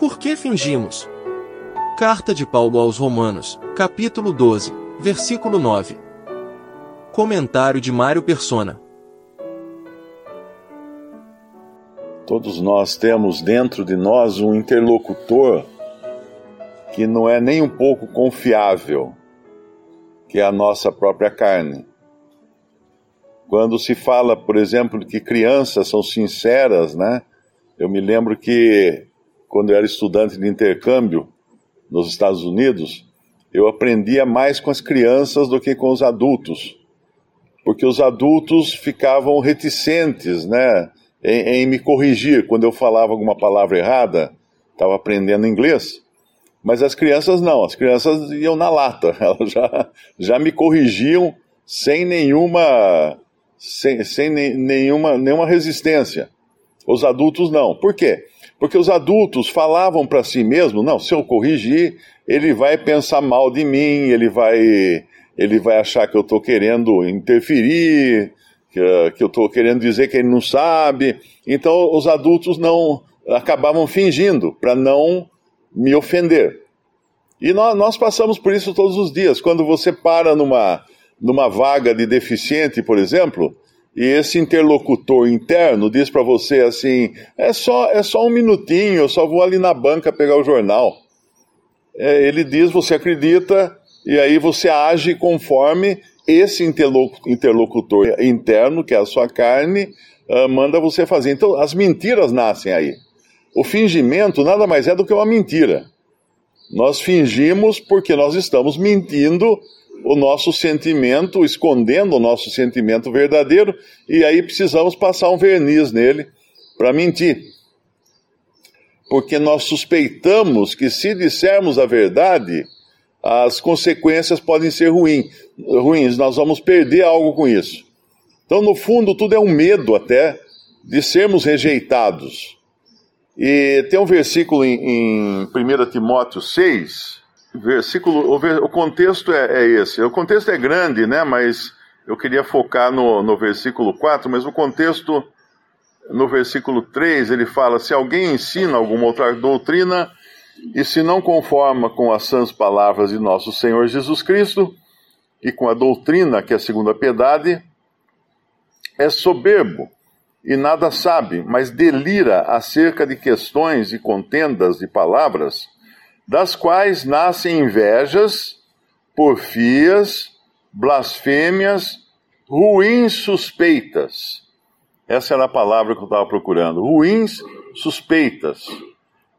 Por que fingimos? Carta de Paulo aos Romanos, capítulo 12, versículo 9. Comentário de Mário Persona. Todos nós temos dentro de nós um interlocutor que não é nem um pouco confiável, que é a nossa própria carne. Quando se fala, por exemplo, que crianças são sinceras, né? Eu me lembro que quando eu era estudante de intercâmbio nos Estados Unidos, eu aprendia mais com as crianças do que com os adultos, porque os adultos ficavam reticentes, né, em, em me corrigir quando eu falava alguma palavra errada, estava aprendendo inglês. Mas as crianças não, as crianças iam na lata, elas já, já me corrigiam sem nenhuma, sem, sem nenhuma, nenhuma resistência. Os adultos não. Por quê? Porque os adultos falavam para si mesmo, não, se eu corrigir, ele vai pensar mal de mim, ele vai, ele vai achar que eu estou querendo interferir, que, que eu estou querendo dizer que ele não sabe. Então os adultos não acabavam fingindo para não me ofender. E nós, nós, passamos por isso todos os dias. Quando você para numa, numa vaga de deficiente, por exemplo, e esse interlocutor interno diz para você assim: é só, é só um minutinho, eu só vou ali na banca pegar o jornal. É, ele diz, você acredita, e aí você age conforme esse interlocutor interno, que é a sua carne, uh, manda você fazer. Então, as mentiras nascem aí. O fingimento nada mais é do que uma mentira. Nós fingimos porque nós estamos mentindo o nosso sentimento, escondendo o nosso sentimento verdadeiro, e aí precisamos passar um verniz nele para mentir. Porque nós suspeitamos que se dissermos a verdade, as consequências podem ser ruim, ruins, nós vamos perder algo com isso. Então, no fundo, tudo é um medo até de sermos rejeitados. E tem um versículo em, em 1 Timóteo 6, versículo, o, contexto é, é, esse. O contexto é grande, né? Mas eu queria focar no, no versículo 4, mas o contexto, no versículo 3, ele fala: se alguém ensina alguma outra doutrina e se não conforma com as sãs palavras de nosso Senhor Jesus Cristo e com a doutrina que é a piedade, é soberbo e nada sabe, mas delira acerca de questões e contendas de palavras, das quais nascem invejas, porfias, blasfêmias, ruins suspeitas. Essa era a palavra que eu estava procurando. Ruins suspeitas.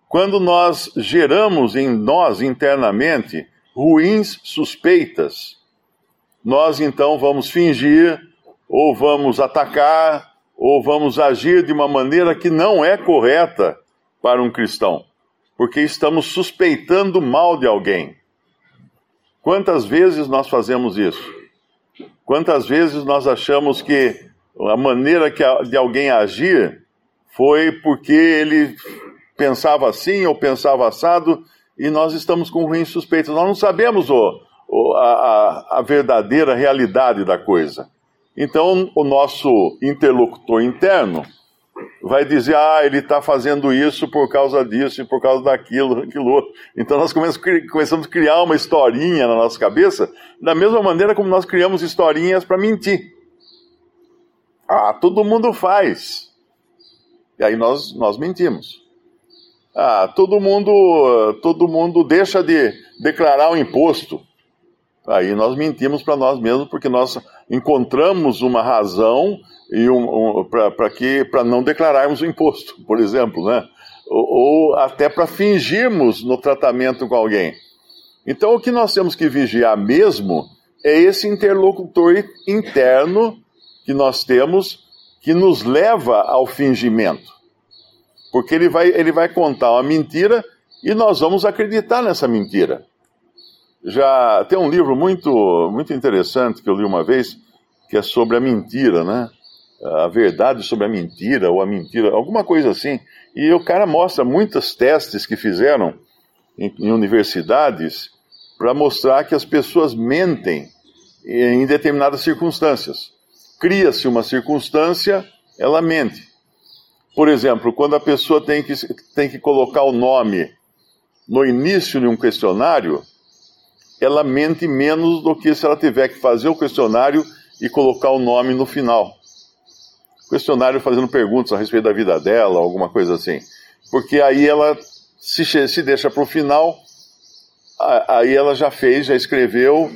Quando nós geramos em nós internamente ruins suspeitas, nós então vamos fingir, ou vamos atacar, ou vamos agir de uma maneira que não é correta para um cristão, porque estamos suspeitando mal de alguém. Quantas vezes nós fazemos isso? Quantas vezes nós achamos que a maneira que de alguém agir foi porque ele pensava assim ou pensava assado e nós estamos com ruins suspeitos. Nós não sabemos o, o a, a verdadeira realidade da coisa. Então, o nosso interlocutor interno vai dizer: ah, ele está fazendo isso por causa disso e por causa daquilo, aquilo outro. Então, nós começamos a criar uma historinha na nossa cabeça, da mesma maneira como nós criamos historinhas para mentir. Ah, todo mundo faz. E aí nós, nós mentimos. Ah, todo mundo, todo mundo deixa de declarar o imposto. Aí nós mentimos para nós mesmos porque nós encontramos uma razão um, um, para que para não declararmos o imposto, por exemplo, né? Ou, ou até para fingirmos no tratamento com alguém. Então o que nós temos que vigiar mesmo é esse interlocutor interno que nós temos que nos leva ao fingimento. Porque ele vai, ele vai contar uma mentira e nós vamos acreditar nessa mentira já tem um livro muito, muito interessante que eu li uma vez, que é sobre a mentira, né? A verdade sobre a mentira, ou a mentira, alguma coisa assim. E o cara mostra muitos testes que fizeram em, em universidades para mostrar que as pessoas mentem em determinadas circunstâncias. Cria-se uma circunstância, ela mente. Por exemplo, quando a pessoa tem que, tem que colocar o nome no início de um questionário, ela mente menos do que se ela tiver que fazer o questionário e colocar o nome no final. Questionário fazendo perguntas a respeito da vida dela, alguma coisa assim. Porque aí ela se, se deixa para o final, aí ela já fez, já escreveu,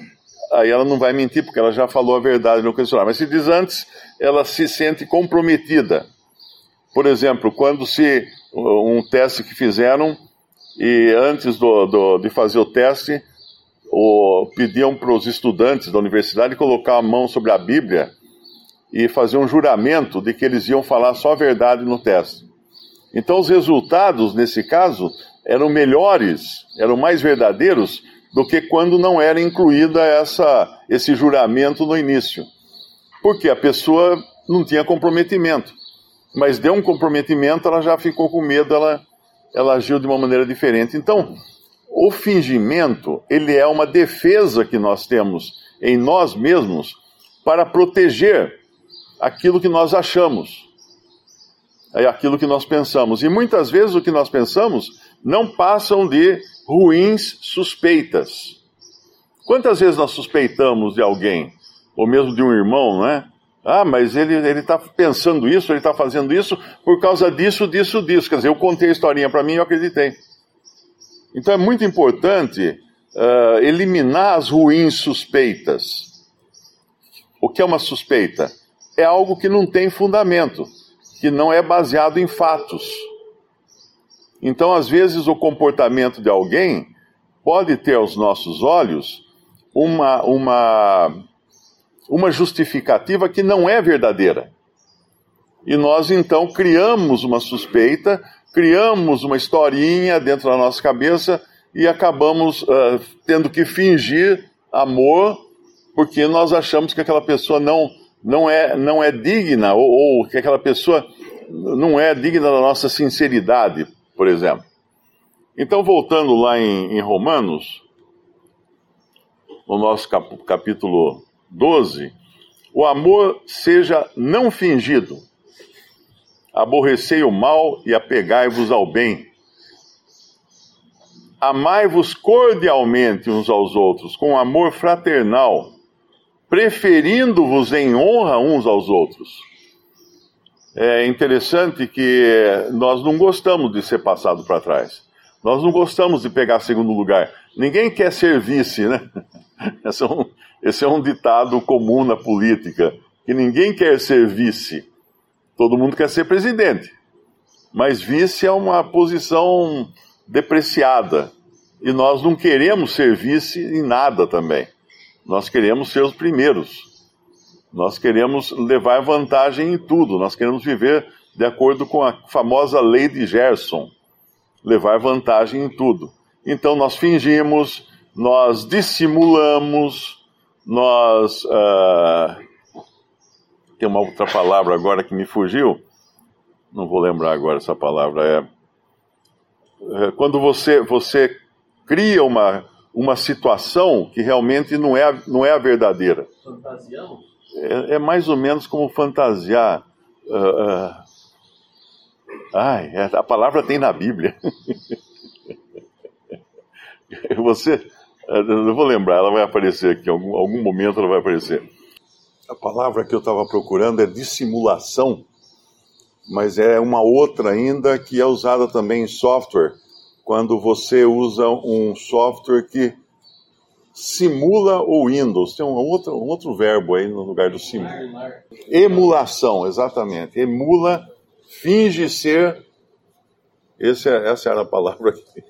aí ela não vai mentir porque ela já falou a verdade no questionário. Mas se diz antes, ela se sente comprometida. Por exemplo, quando se um teste que fizeram e antes do, do, de fazer o teste, o, pediam para os estudantes da universidade colocar a mão sobre a Bíblia e fazer um juramento de que eles iam falar só a verdade no teste. Então, os resultados, nesse caso, eram melhores, eram mais verdadeiros do que quando não era incluída essa, esse juramento no início. Porque a pessoa não tinha comprometimento. Mas deu um comprometimento, ela já ficou com medo, ela, ela agiu de uma maneira diferente. Então, o fingimento, ele é uma defesa que nós temos em nós mesmos para proteger aquilo que nós achamos, é aquilo que nós pensamos. E muitas vezes o que nós pensamos não passam de ruins suspeitas. Quantas vezes nós suspeitamos de alguém, ou mesmo de um irmão, não é? Ah, mas ele está pensando isso, ele está fazendo isso por causa disso, disso, disso. Quer dizer, eu contei a historinha para mim e eu acreditei. Então é muito importante uh, eliminar as ruins suspeitas. O que é uma suspeita? É algo que não tem fundamento, que não é baseado em fatos. Então, às vezes, o comportamento de alguém pode ter aos nossos olhos uma, uma, uma justificativa que não é verdadeira. E nós então criamos uma suspeita criamos uma historinha dentro da nossa cabeça e acabamos uh, tendo que fingir amor porque nós achamos que aquela pessoa não, não, é, não é digna ou, ou que aquela pessoa não é digna da nossa sinceridade, por exemplo. Então, voltando lá em, em Romanos, no nosso cap, capítulo 12, o amor seja não fingido aborrecei o mal e apegai-vos ao bem. Amai-vos cordialmente uns aos outros, com amor fraternal, preferindo-vos em honra uns aos outros. É interessante que nós não gostamos de ser passado para trás. Nós não gostamos de pegar segundo lugar. Ninguém quer ser vice, né? Esse é um, esse é um ditado comum na política, que ninguém quer ser vice. Todo mundo quer ser presidente, mas vice é uma posição depreciada. E nós não queremos ser vice em nada também. Nós queremos ser os primeiros. Nós queremos levar vantagem em tudo. Nós queremos viver de acordo com a famosa lei de Gerson levar vantagem em tudo. Então nós fingimos, nós dissimulamos, nós uh, tem uma outra palavra agora que me fugiu, não vou lembrar agora essa palavra, é, é quando você, você cria uma, uma situação que realmente não é, não é a verdadeira. É, é mais ou menos como fantasiar. Uh, uh, ai, é, a palavra tem na Bíblia. você, eu vou lembrar, ela vai aparecer aqui, em algum, algum momento ela vai aparecer a palavra que eu estava procurando é dissimulação, mas é uma outra ainda que é usada também em software, quando você usa um software que simula o Windows. Tem um outro, um outro verbo aí no lugar do simula. Emulação, exatamente. Emula, finge ser. Esse é, essa era a palavra que,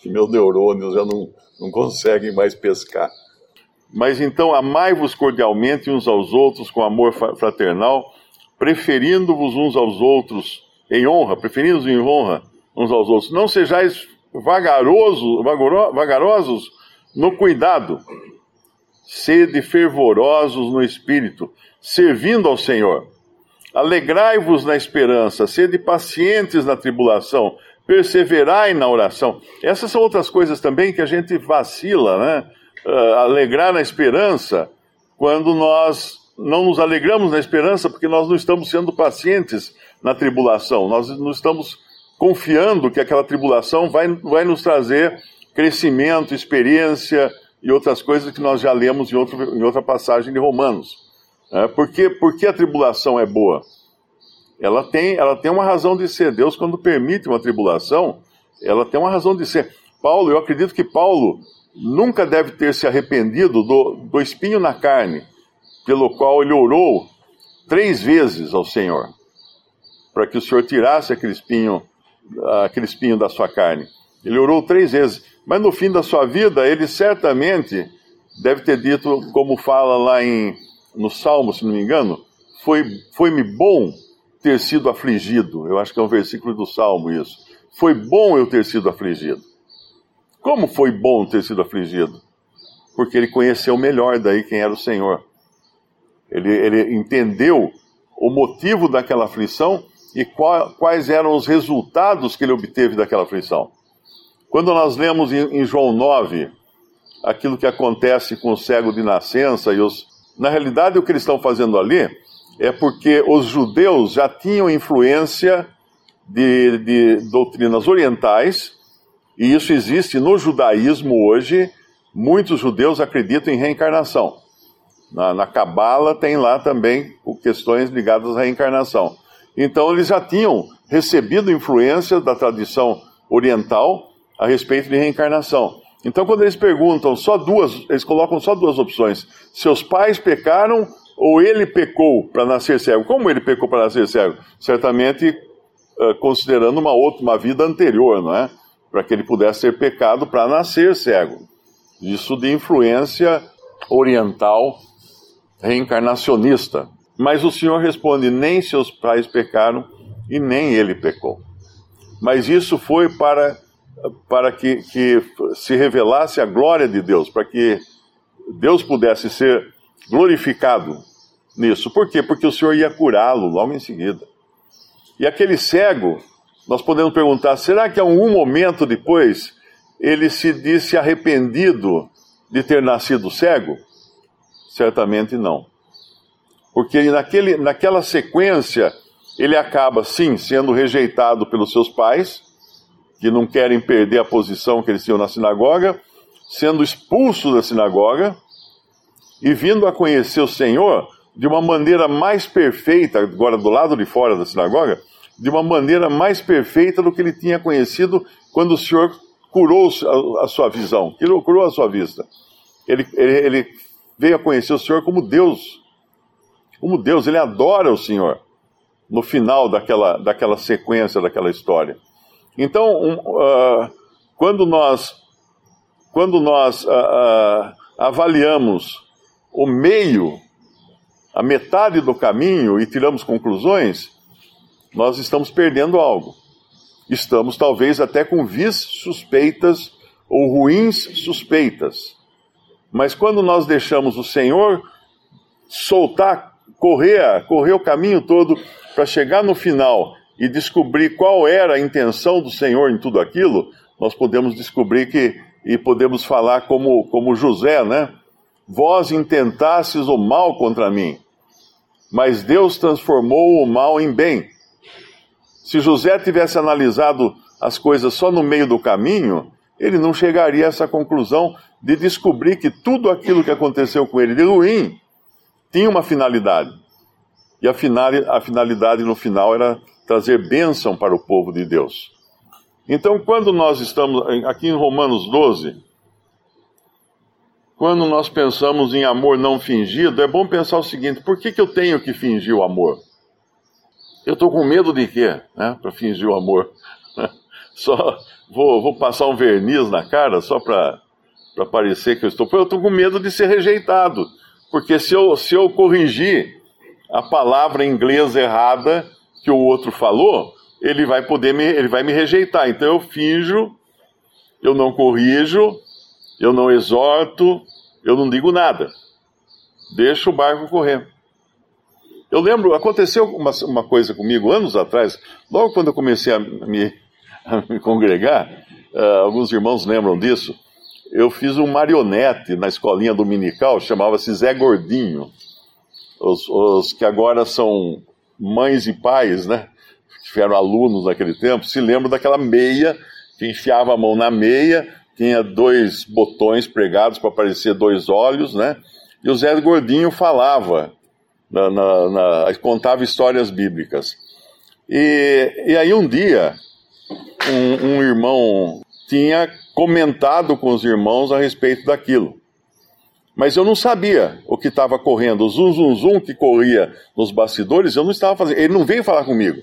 que meus neurônios já não, não conseguem mais pescar. Mas então amai-vos cordialmente uns aos outros com amor fraternal, preferindo-vos uns aos outros em honra, preferindo-vos em honra uns aos outros. Não sejais vagaroso, vagarosos no cuidado, sede fervorosos no espírito, servindo ao Senhor. Alegrai-vos na esperança, sede pacientes na tribulação, perseverai na oração. Essas são outras coisas também que a gente vacila, né? Uh, alegrar na esperança quando nós não nos alegramos na esperança porque nós não estamos sendo pacientes na tribulação. Nós não estamos confiando que aquela tribulação vai, vai nos trazer crescimento, experiência e outras coisas que nós já lemos em, outro, em outra passagem de Romanos. É, por, que, a tribulação é boa? Ela tem, ela tem uma razão de ser. Deus, quando permite uma tribulação, ela tem uma razão de ser. Paulo, eu acredito que Paulo nunca deve ter se arrependido do, do espinho na carne, pelo qual ele orou três vezes ao Senhor, para que o Senhor tirasse aquele espinho, aquele espinho da sua carne. Ele orou três vezes, mas no fim da sua vida, ele certamente deve ter dito, como fala lá em, no Salmo, se não me engano, foi-me foi bom ter sido afligido. Eu acho que é um versículo do Salmo isso. Foi bom eu ter sido afligido. Como foi bom ter sido afligido? Porque ele conheceu melhor daí quem era o Senhor. Ele, ele entendeu o motivo daquela aflição e qual, quais eram os resultados que ele obteve daquela aflição. Quando nós lemos em, em João 9 aquilo que acontece com o cego de nascença e os. Na realidade, o que eles estão fazendo ali é porque os judeus já tinham influência de, de doutrinas orientais e isso existe no judaísmo hoje. Muitos judeus acreditam em reencarnação. Na Cabala tem lá também questões ligadas à reencarnação. Então eles já tinham recebido influência da tradição oriental a respeito de reencarnação. Então quando eles perguntam só duas, eles colocam só duas opções: seus pais pecaram ou ele pecou para nascer cego. Como ele pecou para nascer cego? Certamente uh, considerando uma outra, uma vida anterior, não é? Para que ele pudesse ser pecado para nascer cego. Isso de influência oriental reencarnacionista. Mas o Senhor responde: nem seus pais pecaram e nem ele pecou. Mas isso foi para, para que, que se revelasse a glória de Deus, para que Deus pudesse ser glorificado nisso. Por quê? Porque o Senhor ia curá-lo logo em seguida. E aquele cego nós podemos perguntar: será que algum momento depois ele se disse arrependido de ter nascido cego? Certamente não. Porque naquele, naquela sequência ele acaba, sim, sendo rejeitado pelos seus pais, que não querem perder a posição que eles tinham na sinagoga, sendo expulso da sinagoga e vindo a conhecer o Senhor de uma maneira mais perfeita, agora do lado de fora da sinagoga, de uma maneira mais perfeita do que ele tinha conhecido quando o Senhor curou a, sua visão, curou a sua vista. Ele, ele, ele veio a conhecer o Senhor como Deus, como Deus, ele adora o Senhor no final daquela, daquela sequência, daquela história. Então, um, uh, quando nós, quando nós uh, uh, avaliamos o meio, a metade do caminho e tiramos conclusões, nós estamos perdendo algo. Estamos talvez até com vis suspeitas ou ruins suspeitas. Mas quando nós deixamos o Senhor soltar, correr, correr o caminho todo para chegar no final e descobrir qual era a intenção do Senhor em tudo aquilo, nós podemos descobrir que e podemos falar como como José, né? Vós intentastes o mal contra mim, mas Deus transformou o mal em bem se José tivesse analisado as coisas só no meio do caminho, ele não chegaria a essa conclusão de descobrir que tudo aquilo que aconteceu com ele de ruim tinha uma finalidade. E a, finalidade no final era trazer bênção para o povo de Deus. Então, quando nós estamos aqui em Romanos 12, quando nós pensamos em amor não fingido, é bom pensar o seguinte: por que, que eu tenho que fingir o amor? Eu estou com medo de quê? Né? Para fingir o amor. Só vou, vou passar um verniz na cara só para parecer que eu estou. Eu estou com medo de ser rejeitado. Porque se eu, se eu corrigir a palavra em inglês errada que o outro falou, ele vai poder me, ele vai me rejeitar. Então eu finjo, eu não corrijo, eu não exorto, eu não digo nada. Deixa o barco correr. Eu lembro, aconteceu uma, uma coisa comigo anos atrás, logo quando eu comecei a me, a me congregar, uh, alguns irmãos lembram disso, eu fiz um marionete na escolinha dominical, chamava-se Zé Gordinho. Os, os, que agora são mães e pais, né? tiveram alunos naquele tempo, se lembram daquela meia que enfiava a mão na meia, tinha dois botões pregados para aparecer dois olhos, né? E o Zé Gordinho falava, na, na, na, contava histórias bíblicas. E, e aí um dia, um, um irmão tinha comentado com os irmãos a respeito daquilo. Mas eu não sabia o que estava correndo. O zum, zum, zum que corria nos bastidores, eu não estava fazendo. Ele não veio falar comigo.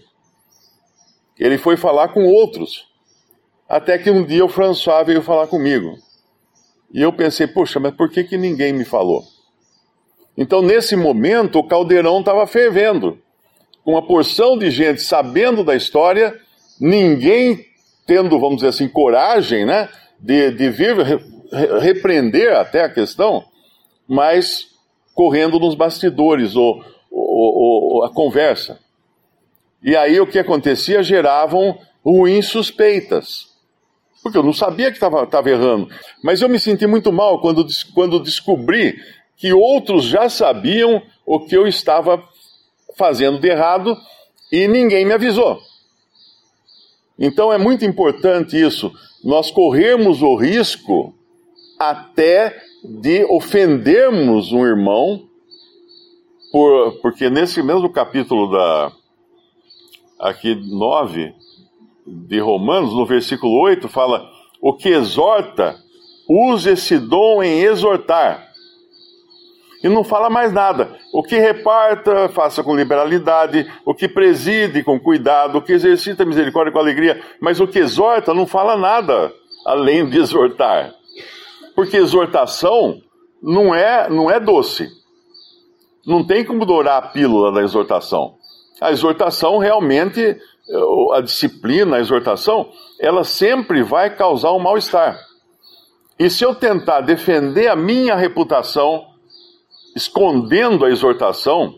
Ele foi falar com outros. Até que um dia o François veio falar comigo. E eu pensei, poxa, mas por que, que ninguém me falou? Então, nesse momento, o caldeirão estava fervendo. Com uma porção de gente sabendo da história, ninguém tendo, vamos dizer assim, coragem, né? De, de vir repreender até a questão mas correndo nos bastidores, ou, ou, ou a conversa. E aí o que acontecia? Geravam ruins suspeitas. Porque eu não sabia que estava errando. Mas eu me senti muito mal quando, quando descobri que outros já sabiam o que eu estava fazendo de errado e ninguém me avisou. Então é muito importante isso, nós corrermos o risco até de ofendermos um irmão, por, porque nesse mesmo capítulo da aqui 9 de Romanos, no versículo 8, fala: O que exorta, use esse dom em exortar. E não fala mais nada. O que reparta, faça com liberalidade. O que preside, com cuidado. O que exercita misericórdia com alegria. Mas o que exorta, não fala nada além de exortar. Porque exortação não é, não é doce. Não tem como dourar a pílula da exortação. A exortação realmente, a disciplina, a exortação, ela sempre vai causar um mal-estar. E se eu tentar defender a minha reputação, escondendo a exortação,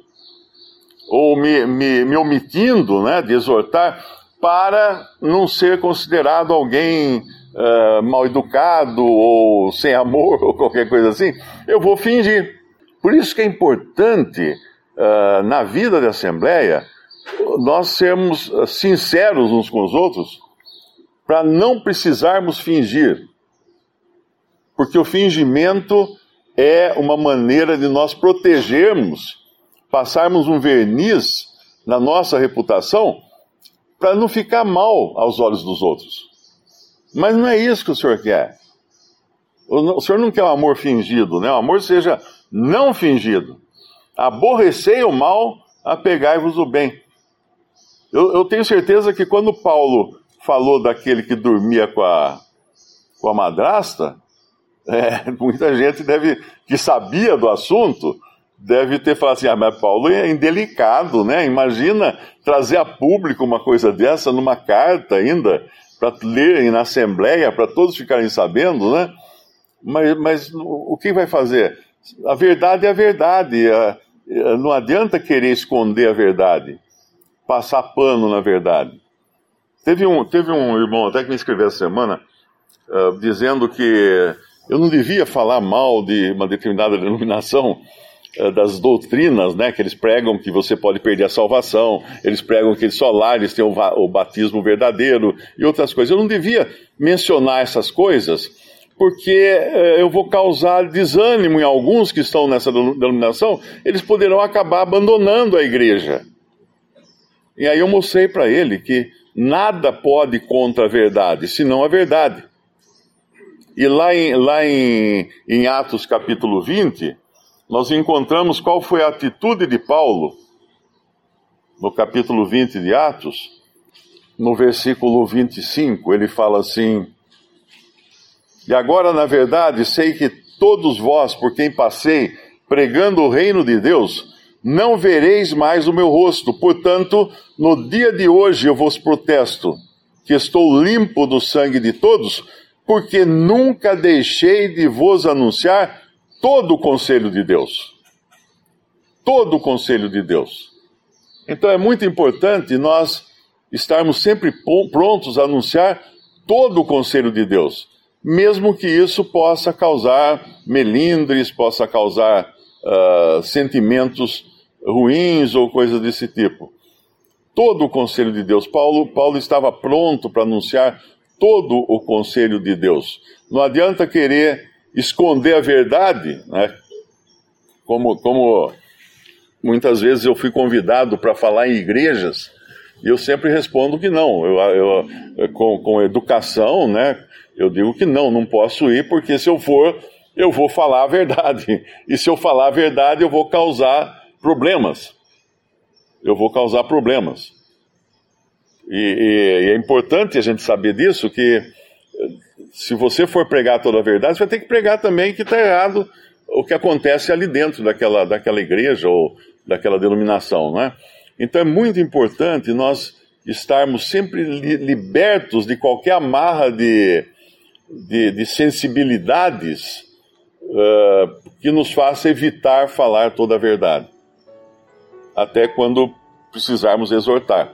ou me, me, me omitindo né, de exortar, para não ser considerado alguém uh, mal educado ou sem amor ou qualquer coisa assim, eu vou fingir. Por isso que é importante uh, na vida da Assembleia nós sermos sinceros uns com os outros para não precisarmos fingir. Porque o fingimento é uma maneira de nós protegermos, passarmos um verniz na nossa reputação para não ficar mal aos olhos dos outros. Mas não é isso que o Senhor quer. O Senhor não quer um amor fingido, né? O amor seja não fingido. Aborrecei o mal, apegai-vos o bem. Eu, eu, tenho certeza que quando Paulo falou daquele que dormia com a, com a madrasta, é, muita gente deve, que sabia do assunto, deve ter falado assim: ah, mas Paulo é indelicado, né? Imagina trazer a público uma coisa dessa numa carta ainda para lerem na Assembleia, para todos ficarem sabendo, né? Mas, mas o que vai fazer? A verdade é a verdade. Não adianta querer esconder a verdade, passar pano na verdade. Teve um, teve um irmão até que me escreveu essa semana uh, dizendo que eu não devia falar mal de uma determinada denominação eh, das doutrinas, né, que eles pregam que você pode perder a salvação, eles pregam que só lá eles têm o, batismo verdadeiro e outras coisas. Eu não devia mencionar essas coisas, porque eh, eu vou causar desânimo em alguns que estão nessa denominação, eles poderão acabar abandonando a igreja. E aí eu mostrei para ele que nada pode contra a verdade, senão a verdade. E lá em, lá em, em Atos capítulo 20, nós encontramos qual foi a atitude de Paulo no capítulo 20 de Atos, no versículo 25, ele fala assim: E agora, na verdade, sei que todos vós, por quem passei pregando o reino de Deus, não vereis mais o meu rosto. Portanto, no dia de hoje eu vos protesto que estou limpo do sangue de todos, porque nunca deixei de vos anunciar todo o conselho de Deus. Todo o conselho de Deus. Então é muito importante nós estarmos sempre prontos a anunciar todo o conselho de Deus, mesmo que isso possa causar melindres, possa causar uh, sentimentos ruins ou coisas desse tipo. todo o conselho de Deus. Paulo, Paulo estava pronto para anunciar todo o conselho de Deus. Não adianta querer esconder a verdade, né? como, como muitas vezes eu fui convidado para falar em igrejas, e eu sempre respondo que não. Eu, eu, com, com educação, né, eu digo que não, não posso ir, porque se eu for, eu vou falar a verdade. E se eu falar a verdade, eu vou causar problemas. Eu vou causar problemas. E, e, e é importante a gente saber disso, que se você for pregar toda a verdade, você vai ter que pregar também que está errado o que acontece ali dentro daquela, daquela igreja ou daquela denominação, não é? Então é muito importante nós estarmos sempre li libertos de qualquer amarra de, de, de sensibilidades uh, que nos faça evitar falar toda a verdade, até quando precisarmos exortar.